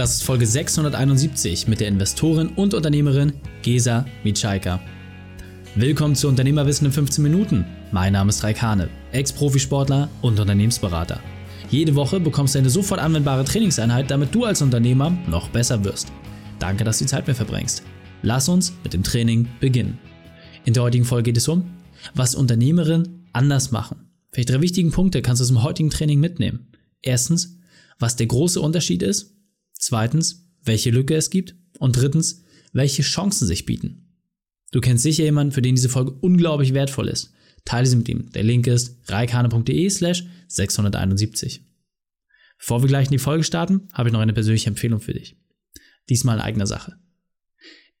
Das ist Folge 671 mit der Investorin und Unternehmerin Gesa Mitschaika. Willkommen zu Unternehmerwissen in 15 Minuten. Mein Name ist Raikane, Ex-Profisportler und Unternehmensberater. Jede Woche bekommst du eine sofort anwendbare Trainingseinheit, damit du als Unternehmer noch besser wirst. Danke, dass du die Zeit mir verbringst. Lass uns mit dem Training beginnen. In der heutigen Folge geht es um, was Unternehmerinnen anders machen. Welche drei wichtigen Punkte kannst du dem heutigen Training mitnehmen? Erstens, was der große Unterschied ist. Zweitens, welche Lücke es gibt. Und drittens, welche Chancen sich bieten. Du kennst sicher jemanden, für den diese Folge unglaublich wertvoll ist. Teile sie mit ihm. Der Link ist reikane.de slash 671. Bevor wir gleich in die Folge starten, habe ich noch eine persönliche Empfehlung für dich. Diesmal in eigener Sache.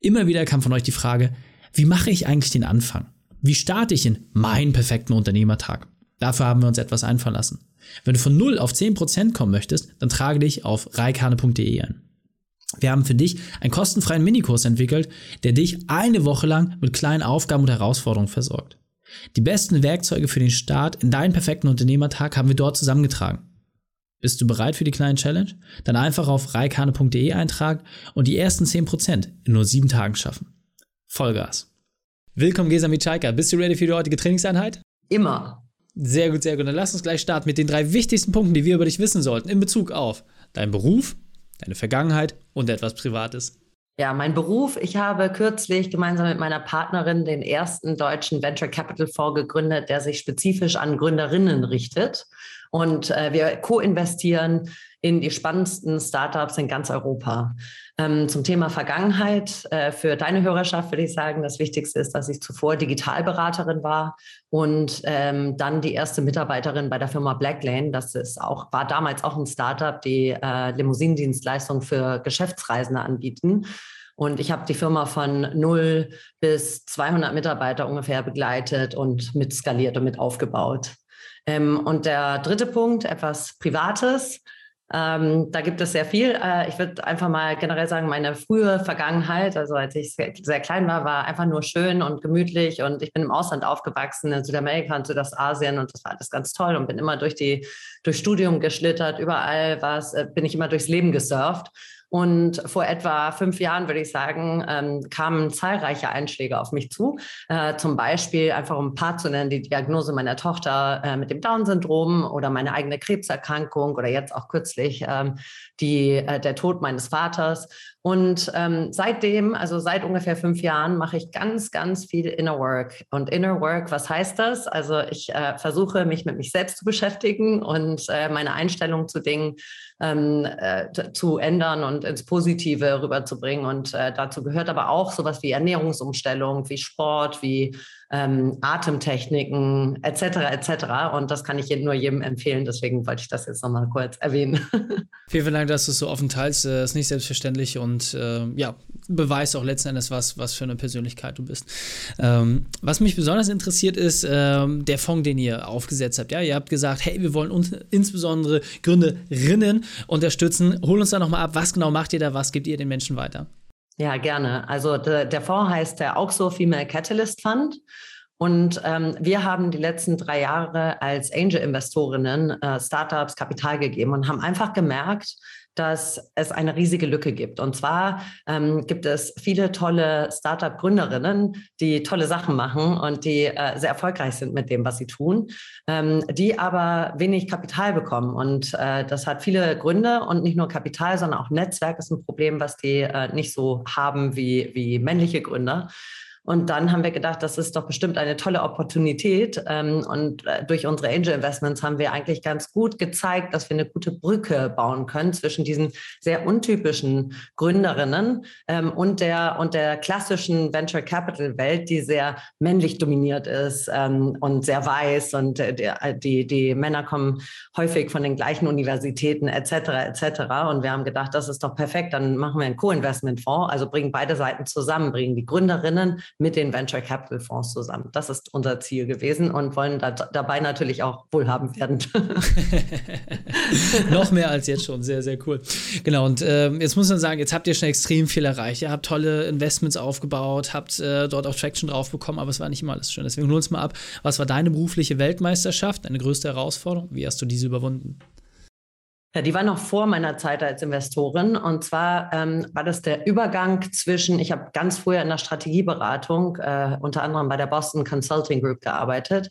Immer wieder kam von euch die Frage, wie mache ich eigentlich den Anfang? Wie starte ich in meinen perfekten Unternehmertag? Dafür haben wir uns etwas einfallen lassen. Wenn du von 0 auf 10% kommen möchtest, dann trage dich auf reikane.de ein. Wir haben für dich einen kostenfreien Minikurs entwickelt, der dich eine Woche lang mit kleinen Aufgaben und Herausforderungen versorgt. Die besten Werkzeuge für den Start in deinen perfekten Unternehmertag haben wir dort zusammengetragen. Bist du bereit für die kleine Challenge? Dann einfach auf reikane.de eintragen und die ersten 10% in nur sieben Tagen schaffen. Vollgas. Willkommen, Gesa Mitschaika. Bist du ready für die heutige Trainingseinheit? Immer. Sehr gut, sehr gut. Dann lass uns gleich starten mit den drei wichtigsten Punkten, die wir über dich wissen sollten in Bezug auf deinen Beruf, deine Vergangenheit und etwas Privates. Ja, mein Beruf. Ich habe kürzlich gemeinsam mit meiner Partnerin den ersten deutschen Venture Capital Fonds gegründet, der sich spezifisch an Gründerinnen richtet. Und äh, wir co-investieren in die spannendsten Startups in ganz Europa. Ähm, zum Thema Vergangenheit. Äh, für deine Hörerschaft würde ich sagen, das Wichtigste ist, dass ich zuvor Digitalberaterin war und ähm, dann die erste Mitarbeiterin bei der Firma Blacklane. Das ist auch, war damals auch ein Startup, die äh, Limousinendienstleistungen für Geschäftsreisende anbieten. Und ich habe die Firma von 0 bis 200 Mitarbeiter ungefähr begleitet und mit skaliert und mit aufgebaut. Ähm, und der dritte Punkt, etwas Privates. Ähm, da gibt es sehr viel. Äh, ich würde einfach mal generell sagen, meine frühe Vergangenheit, also als ich sehr, sehr, klein war, war einfach nur schön und gemütlich und ich bin im Ausland aufgewachsen, in Südamerika und Südostasien und das war alles ganz toll und bin immer durch die, durch Studium geschlittert, überall was, äh, bin ich immer durchs Leben gesurft und vor etwa fünf Jahren, würde ich sagen, ähm, kamen zahlreiche Einschläge auf mich zu. Äh, zum Beispiel, einfach um ein paar zu nennen, die Diagnose meiner Tochter äh, mit dem Down-Syndrom oder meine eigene Krebserkrankung oder jetzt auch kürzlich ähm, die, äh, der Tod meines Vaters. Und ähm, seitdem, also seit ungefähr fünf Jahren, mache ich ganz, ganz viel Inner Work. Und Inner Work, was heißt das? Also ich äh, versuche, mich mit mich selbst zu beschäftigen und äh, meine Einstellung zu Dingen ähm, äh, zu ändern und ins Positive rüberzubringen. Und äh, dazu gehört aber auch sowas wie Ernährungsumstellung, wie Sport, wie ähm, Atemtechniken etc. etc. Und das kann ich nur jedem empfehlen. Deswegen wollte ich das jetzt nochmal kurz erwähnen. Vielen, vielen Dank, dass du es so offen teilst. Das äh, ist nicht selbstverständlich und äh, ja, beweist auch letzten Endes, was, was für eine Persönlichkeit du bist. Ähm, was mich besonders interessiert, ist ähm, der Fonds, den ihr aufgesetzt habt. Ja, ihr habt gesagt, hey, wir wollen uns insbesondere Gründerinnen unterstützen. Hol uns da nochmal ab, was genau macht ihr da, was gebt ihr den Menschen weiter? Ja, gerne. Also de, der Fonds heißt der Auxo Female Catalyst Fund. Und ähm, wir haben die letzten drei Jahre als Angel-Investorinnen äh, Startups Kapital gegeben und haben einfach gemerkt, dass es eine riesige Lücke gibt. Und zwar ähm, gibt es viele tolle Startup-Gründerinnen, die tolle Sachen machen und die äh, sehr erfolgreich sind mit dem, was sie tun, ähm, die aber wenig Kapital bekommen. Und äh, das hat viele Gründe und nicht nur Kapital, sondern auch Netzwerk ist ein Problem, was die äh, nicht so haben wie, wie männliche Gründer. Und dann haben wir gedacht, das ist doch bestimmt eine tolle Opportunität. Ähm, und äh, durch unsere Angel Investments haben wir eigentlich ganz gut gezeigt, dass wir eine gute Brücke bauen können zwischen diesen sehr untypischen Gründerinnen ähm, und der, und der klassischen Venture Capital Welt, die sehr männlich dominiert ist ähm, und sehr weiß. Und äh, die, die Männer kommen häufig von den gleichen Universitäten etc. etc. Und wir haben gedacht, das ist doch perfekt. Dann machen wir einen Co-Investment-Fonds, also bringen beide Seiten zusammen, bringen die Gründerinnen mit den Venture Capital Fonds zusammen. Das ist unser Ziel gewesen und wollen da, dabei natürlich auch wohlhabend werden. Noch mehr als jetzt schon, sehr, sehr cool. Genau, und ähm, jetzt muss man sagen, jetzt habt ihr schon extrem viel erreicht. Ihr habt tolle Investments aufgebaut, habt äh, dort auch Traction drauf bekommen, aber es war nicht immer alles schön. Deswegen hol uns mal ab, was war deine berufliche Weltmeisterschaft, deine größte Herausforderung? Wie hast du diese überwunden? Ja, die war noch vor meiner Zeit als Investorin. Und zwar ähm, war das der Übergang zwischen, ich habe ganz früher in der Strategieberatung, äh, unter anderem bei der Boston Consulting Group gearbeitet.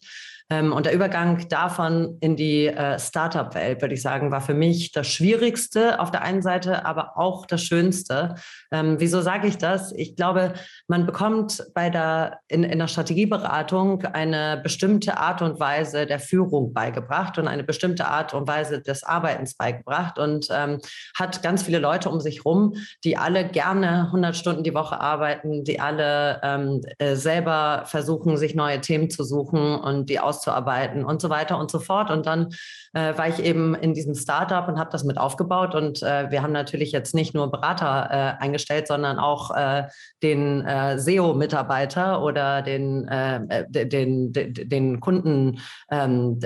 Ähm, und der Übergang davon in die äh, Startup-Welt, würde ich sagen, war für mich das Schwierigste auf der einen Seite, aber auch das Schönste. Ähm, wieso sage ich das? Ich glaube, man bekommt bei der, in, in der Strategieberatung eine bestimmte Art und Weise der Führung beigebracht und eine bestimmte Art und Weise des Arbeitens beigebracht und ähm, hat ganz viele Leute um sich rum, die alle gerne 100 Stunden die Woche arbeiten, die alle ähm, äh, selber versuchen, sich neue Themen zu suchen und die aus auszuarbeiten und so weiter und so fort. Und dann äh, war ich eben in diesem Startup und habe das mit aufgebaut. Und äh, wir haben natürlich jetzt nicht nur Berater äh, eingestellt, sondern auch äh, den äh, SEO-Mitarbeiter oder den, äh, den, den, den Kunden ähm,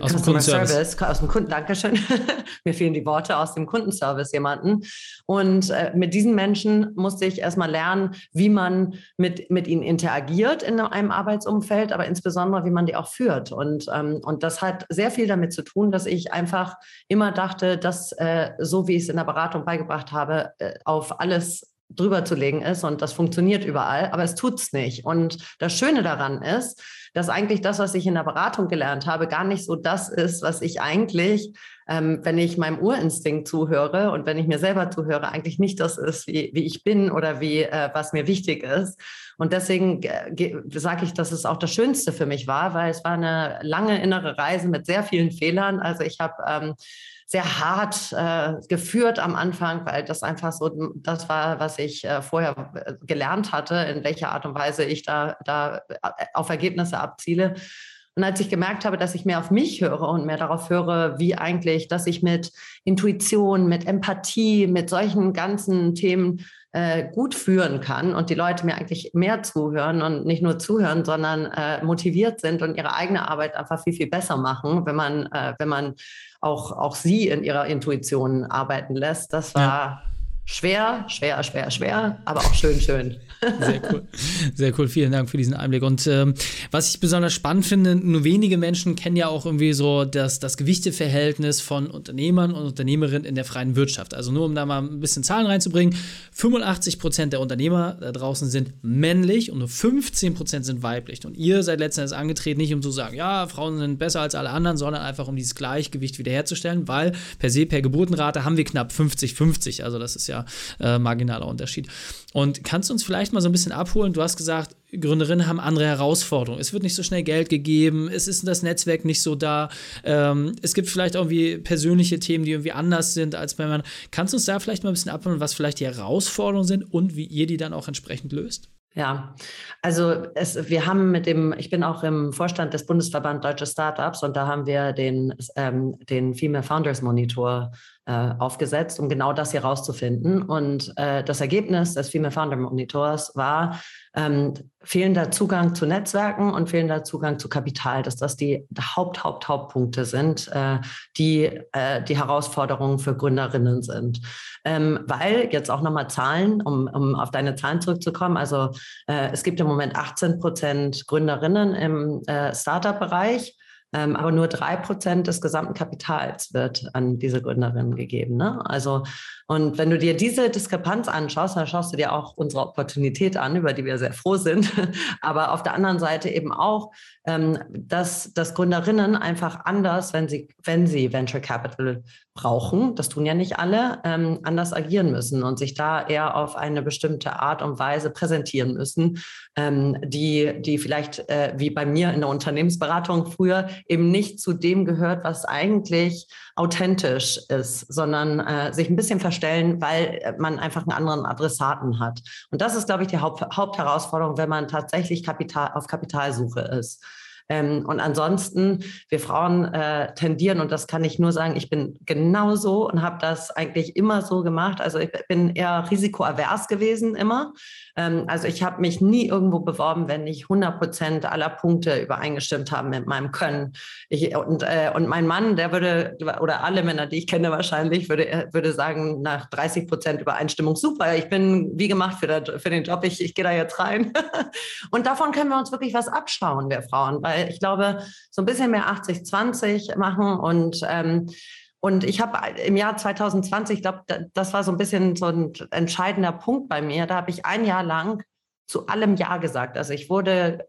Customer Service aus dem Kunden, Dankeschön. Mir fehlen die Worte aus dem Kundenservice jemanden. Und mit diesen Menschen musste ich erstmal lernen, wie man mit, mit ihnen interagiert in einem Arbeitsumfeld, aber insbesondere, wie man die auch führt. Und, ähm, und das hat sehr viel damit zu tun, dass ich einfach immer dachte, dass äh, so wie ich es in der Beratung beigebracht habe, äh, auf alles drüber zu legen ist und das funktioniert überall, aber es tut es nicht. Und das Schöne daran ist, dass eigentlich das, was ich in der Beratung gelernt habe, gar nicht so das ist, was ich eigentlich, ähm, wenn ich meinem Urinstinkt zuhöre und wenn ich mir selber zuhöre, eigentlich nicht das ist, wie, wie ich bin oder wie, äh, was mir wichtig ist. Und deswegen sage ich, dass es auch das Schönste für mich war, weil es war eine lange innere Reise mit sehr vielen Fehlern. Also ich habe ähm, sehr hart äh, geführt am Anfang, weil das einfach so das war, was ich äh, vorher äh, gelernt hatte, in welcher Art und Weise ich da, da äh, auf Ergebnisse abziele. Und als ich gemerkt habe, dass ich mehr auf mich höre und mehr darauf höre, wie eigentlich, dass ich mit Intuition, mit Empathie, mit solchen ganzen Themen äh, gut führen kann und die Leute mir eigentlich mehr zuhören und nicht nur zuhören, sondern äh, motiviert sind und ihre eigene Arbeit einfach viel, viel besser machen, wenn man, äh, wenn man auch, auch sie in ihrer Intuition arbeiten lässt. Das war. Schwer, schwer, schwer, schwer, aber auch schön, schön. Sehr cool. Sehr cool. Vielen Dank für diesen Einblick. Und ähm, was ich besonders spannend finde, nur wenige Menschen kennen ja auch irgendwie so das, das Gewichteverhältnis von Unternehmern und Unternehmerinnen in der freien Wirtschaft. Also nur um da mal ein bisschen Zahlen reinzubringen. 85 Prozent der Unternehmer da draußen sind männlich und nur 15 Prozent sind weiblich. Und ihr seid letztendlich angetreten, nicht um zu sagen, ja, Frauen sind besser als alle anderen, sondern einfach um dieses Gleichgewicht wiederherzustellen, weil per se, per Geburtenrate haben wir knapp 50-50. Also das ist ja äh, marginaler Unterschied. Und kannst du uns vielleicht mal so ein bisschen abholen? Du hast gesagt, Gründerinnen haben andere Herausforderungen. Es wird nicht so schnell Geld gegeben, es ist das Netzwerk nicht so da. Ähm, es gibt vielleicht irgendwie persönliche Themen, die irgendwie anders sind als bei Männern. Kannst du uns da vielleicht mal ein bisschen abholen, was vielleicht die Herausforderungen sind und wie ihr die dann auch entsprechend löst? Ja, also es, wir haben mit dem, ich bin auch im Vorstand des Bundesverband Deutsche Startups und da haben wir den, ähm, den Female Founders Monitor äh, aufgesetzt, um genau das hier rauszufinden. Und äh, das Ergebnis des Female Founder Monitors war ähm, fehlender Zugang zu Netzwerken und fehlender Zugang zu Kapital, dass das die Haupt, Haupt, Hauptpunkte sind, äh, die äh, die Herausforderungen für Gründerinnen sind. Ähm, weil jetzt auch nochmal Zahlen, um, um auf deine Zahlen zurückzukommen. Also äh, es gibt im Moment 18 Prozent Gründerinnen im Startup-Bereich. Ähm, aber nur drei Prozent des gesamten Kapitals wird an diese Gründerinnen gegeben. Ne? Also, und wenn du dir diese Diskrepanz anschaust, dann schaust du dir auch unsere Opportunität an, über die wir sehr froh sind. aber auf der anderen Seite eben auch, ähm, dass, dass Gründerinnen einfach anders, wenn sie, wenn sie Venture Capital brauchen, das tun ja nicht alle, ähm, anders agieren müssen und sich da eher auf eine bestimmte Art und Weise präsentieren müssen, ähm, die, die vielleicht äh, wie bei mir in der Unternehmensberatung früher eben nicht zu dem gehört, was eigentlich authentisch ist, sondern äh, sich ein bisschen verstellen, weil man einfach einen anderen Adressaten hat. Und das ist, glaube ich, die Haupt, Hauptherausforderung, wenn man tatsächlich Kapital, auf Kapitalsuche ist. Ähm, und ansonsten, wir Frauen äh, tendieren, und das kann ich nur sagen, ich bin genauso und habe das eigentlich immer so gemacht. Also ich bin eher risikoavers gewesen immer. Ähm, also ich habe mich nie irgendwo beworben, wenn nicht 100 Prozent aller Punkte übereingestimmt haben mit meinem Können. Ich, und, äh, und mein Mann, der würde, oder alle Männer, die ich kenne wahrscheinlich, würde, würde sagen, nach 30 Prozent Übereinstimmung, super, ich bin wie gemacht für, der, für den Job, ich, ich gehe da jetzt rein. und davon können wir uns wirklich was abschauen, wir Frauen, weil ich glaube, so ein bisschen mehr 80-20 machen und ähm, und ich habe im Jahr 2020, ich glaube, das war so ein bisschen so ein entscheidender Punkt bei mir. Da habe ich ein Jahr lang zu allem Ja gesagt. Also ich wurde,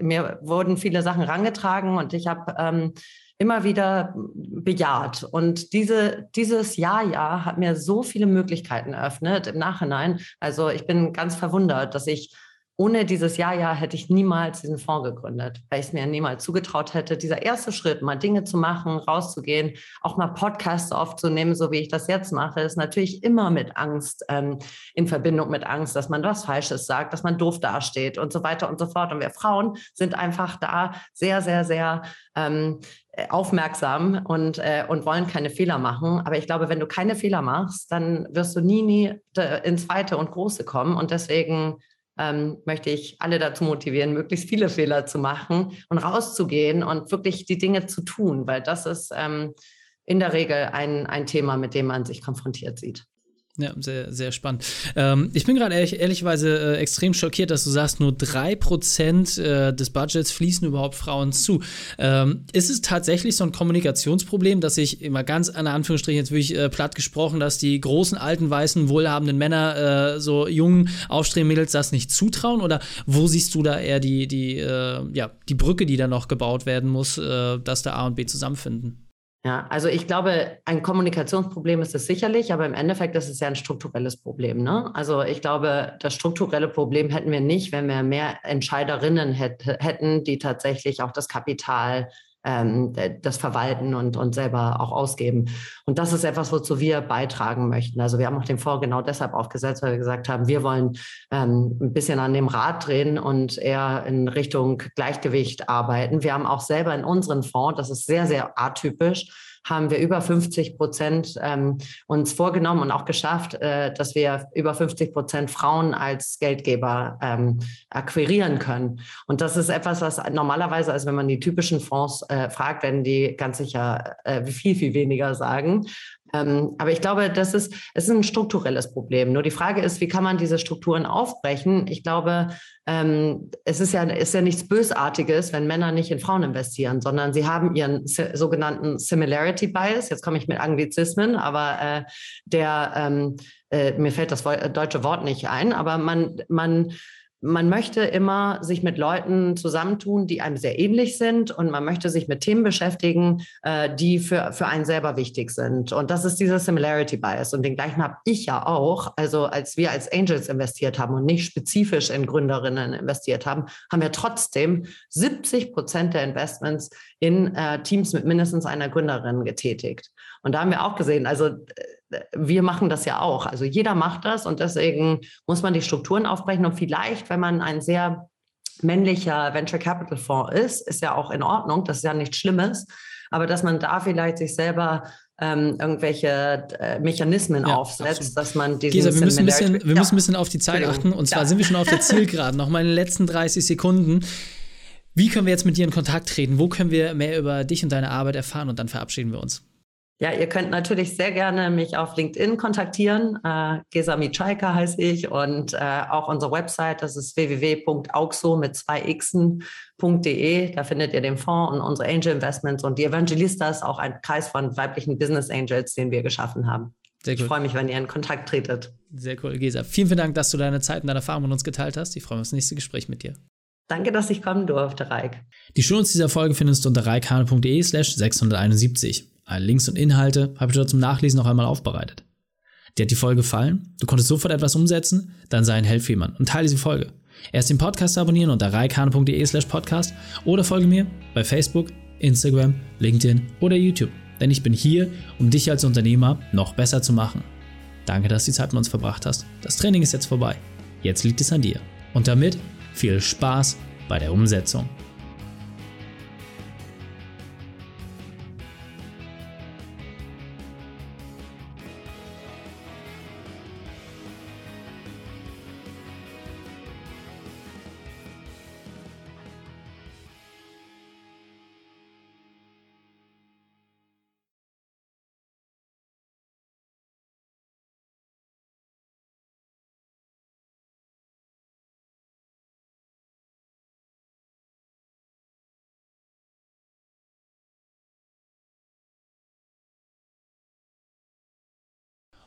mir wurden viele Sachen rangetragen und ich habe ähm, immer wieder bejaht. Und diese, dieses Ja-Ja hat mir so viele Möglichkeiten eröffnet im Nachhinein. Also ich bin ganz verwundert, dass ich ohne dieses Ja, ja hätte ich niemals diesen Fonds gegründet, weil ich es mir niemals zugetraut hätte. Dieser erste Schritt, mal Dinge zu machen, rauszugehen, auch mal Podcasts aufzunehmen, so wie ich das jetzt mache, ist natürlich immer mit Angst, ähm, in Verbindung mit Angst, dass man was Falsches sagt, dass man doof dasteht und so weiter und so fort. Und wir Frauen sind einfach da sehr, sehr, sehr ähm, aufmerksam und, äh, und wollen keine Fehler machen. Aber ich glaube, wenn du keine Fehler machst, dann wirst du nie, nie ins Weite und Große kommen. Und deswegen ähm, möchte ich alle dazu motivieren, möglichst viele Fehler zu machen und rauszugehen und wirklich die Dinge zu tun, weil das ist ähm, in der Regel ein, ein Thema, mit dem man sich konfrontiert sieht. Ja, sehr, sehr spannend. Ähm, ich bin gerade ehrlich, ehrlicherweise äh, extrem schockiert, dass du sagst, nur 3% äh, des Budgets fließen überhaupt Frauen zu. Ähm, ist es tatsächlich so ein Kommunikationsproblem, dass ich immer ganz an Anführungsstrichen jetzt wirklich äh, platt gesprochen, dass die großen, alten, weißen, wohlhabenden Männer äh, so jungen, aufstrebenden Mädels das nicht zutrauen? Oder wo siehst du da eher die, die, äh, ja, die Brücke, die da noch gebaut werden muss, äh, dass da A und B zusammenfinden? Ja, also ich glaube, ein Kommunikationsproblem ist es sicherlich, aber im Endeffekt ist es ja ein strukturelles Problem. Ne? Also ich glaube, das strukturelle Problem hätten wir nicht, wenn wir mehr Entscheiderinnen hätten, die tatsächlich auch das Kapital ähm, das verwalten und, und selber auch ausgeben. Und das ist etwas, wozu wir beitragen möchten. Also wir haben auch den Fonds genau deshalb aufgesetzt, weil wir gesagt haben, wir wollen ähm, ein bisschen an dem Rad drehen und eher in Richtung Gleichgewicht arbeiten. Wir haben auch selber in unseren Fonds, das ist sehr, sehr atypisch, haben wir über 50 Prozent ähm, uns vorgenommen und auch geschafft, äh, dass wir über 50 Prozent Frauen als Geldgeber ähm, akquirieren können. Und das ist etwas, was normalerweise, also wenn man die typischen Fonds äh, fragt, werden die ganz sicher äh, viel, viel weniger sagen. Ähm, aber ich glaube, das ist, es ist ein strukturelles Problem. Nur die Frage ist, wie kann man diese Strukturen aufbrechen? Ich glaube, ähm, es ist ja, ist ja nichts Bösartiges, wenn Männer nicht in Frauen investieren, sondern sie haben ihren sogenannten Similarity Bias. Jetzt komme ich mit Anglizismen, aber äh, der, ähm, äh, mir fällt das deutsche Wort nicht ein, aber man, man man möchte immer sich mit Leuten zusammentun, die einem sehr ähnlich sind und man möchte sich mit Themen beschäftigen, äh, die für, für einen selber wichtig sind. Und das ist dieser Similarity Bias. Und den gleichen habe ich ja auch. Also als wir als Angels investiert haben und nicht spezifisch in Gründerinnen investiert haben, haben wir trotzdem 70 Prozent der Investments in äh, Teams mit mindestens einer Gründerin getätigt. Und da haben wir auch gesehen, also wir machen das ja auch. Also jeder macht das und deswegen muss man die Strukturen aufbrechen. Und vielleicht, wenn man ein sehr männlicher Venture Capital Fonds ist, ist ja auch in Ordnung, das ist ja nichts Schlimmes, aber dass man da vielleicht sich selber ähm, irgendwelche äh, Mechanismen ja, aufsetzt, absolut. dass man diesen Gesa, wir müssen ein bisschen, wir ja. müssen ein bisschen auf die Zeit achten und zwar ja. sind wir schon auf der Zielgeraden. Noch mal in den letzten 30 Sekunden. Wie können wir jetzt mit dir in Kontakt treten? Wo können wir mehr über dich und deine Arbeit erfahren und dann verabschieden wir uns? Ja, ihr könnt natürlich sehr gerne mich auf LinkedIn kontaktieren. Äh, Gesa Mitschaika heiße ich und äh, auch unsere Website, das ist www.auxo mit zwei xen.de. Da findet ihr den Fonds und unsere Angel Investments und die Evangelistas, auch ein Kreis von weiblichen Business Angels, den wir geschaffen haben. Sehr cool. Ich freue mich, wenn ihr in Kontakt tretet. Sehr cool, Gesa. Vielen, vielen Dank, dass du deine Zeit und deine Erfahrungen mit uns geteilt hast. Ich freue mich auf das nächste Gespräch mit dir. Danke, dass ich kommen durfte, Reik. Die Shownotes dieser Folge findest du unter reikane.de slash 671. Alle Links und Inhalte habe ich dort zum Nachlesen noch einmal aufbereitet. Dir hat die Folge gefallen? Du konntest sofort etwas umsetzen? Dann sei ein jemanden und teile diese Folge. Erst den Podcast abonnieren unter reikane.de slash podcast oder folge mir bei Facebook, Instagram, LinkedIn oder YouTube. Denn ich bin hier, um dich als Unternehmer noch besser zu machen. Danke, dass du die Zeit mit uns verbracht hast. Das Training ist jetzt vorbei. Jetzt liegt es an dir. Und damit viel Spaß bei der Umsetzung.